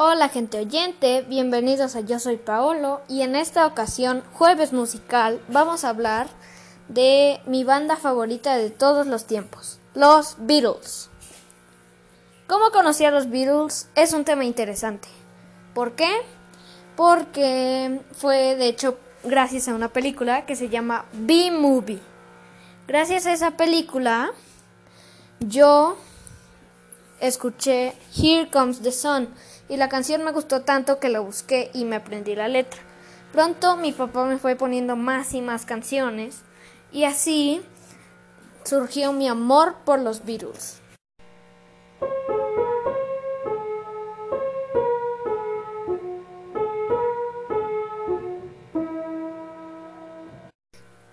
Hola gente oyente, bienvenidos a Yo Soy Paolo y en esta ocasión, jueves musical, vamos a hablar de mi banda favorita de todos los tiempos, los Beatles. ¿Cómo conocí a los Beatles? Es un tema interesante. ¿Por qué? Porque fue de hecho gracias a una película que se llama B-Movie. Gracias a esa película yo escuché Here Comes the Sun y la canción me gustó tanto que la busqué y me aprendí la letra. Pronto mi papá me fue poniendo más y más canciones y así surgió mi amor por los Beatles.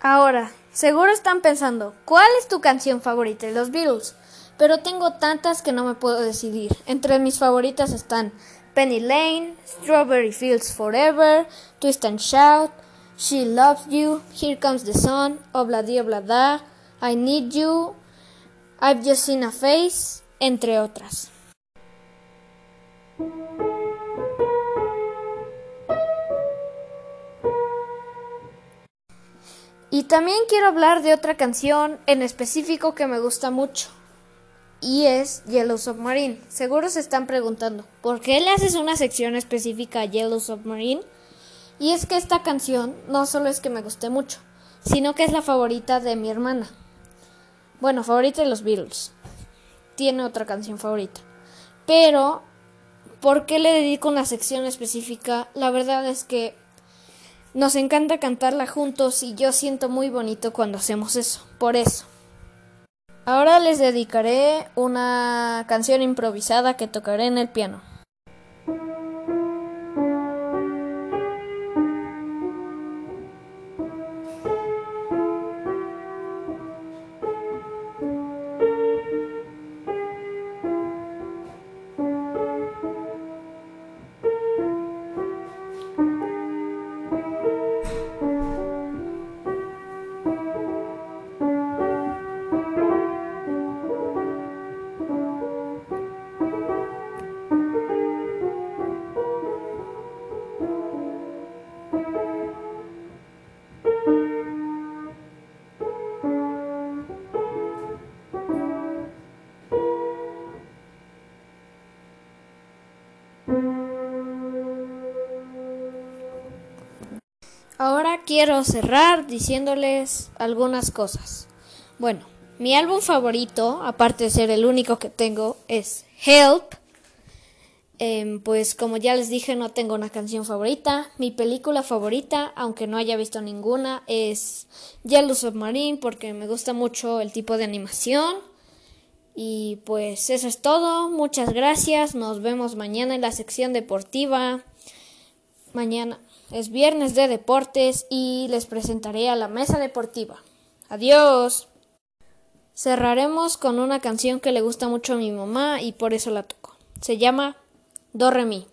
Ahora, seguro están pensando, ¿cuál es tu canción favorita de los Beatles? Pero tengo tantas que no me puedo decidir. Entre mis favoritas están Penny Lane, Strawberry Fields Forever, Twist and Shout, She Loves You, Here Comes the Sun, Obladi Oblada, I Need You, I've Just Seen a Face, entre otras. Y también quiero hablar de otra canción en específico que me gusta mucho y es Yellow Submarine. Seguro se están preguntando, ¿por qué le haces una sección específica a Yellow Submarine? Y es que esta canción no solo es que me guste mucho, sino que es la favorita de mi hermana. Bueno, favorita de los Beatles. Tiene otra canción favorita. Pero, ¿por qué le dedico una sección específica? La verdad es que nos encanta cantarla juntos y yo siento muy bonito cuando hacemos eso. Por eso. Ahora les dedicaré una canción improvisada que tocaré en el piano. Ahora quiero cerrar diciéndoles algunas cosas. Bueno, mi álbum favorito, aparte de ser el único que tengo, es Help. Em, pues como ya les dije, no tengo una canción favorita. Mi película favorita, aunque no haya visto ninguna, es Yellow Submarine porque me gusta mucho el tipo de animación. Y pues eso es todo. Muchas gracias. Nos vemos mañana en la sección deportiva. Mañana. Es viernes de deportes y les presentaré a la mesa deportiva. Adiós. Cerraremos con una canción que le gusta mucho a mi mamá y por eso la toco. Se llama Do Re Mi.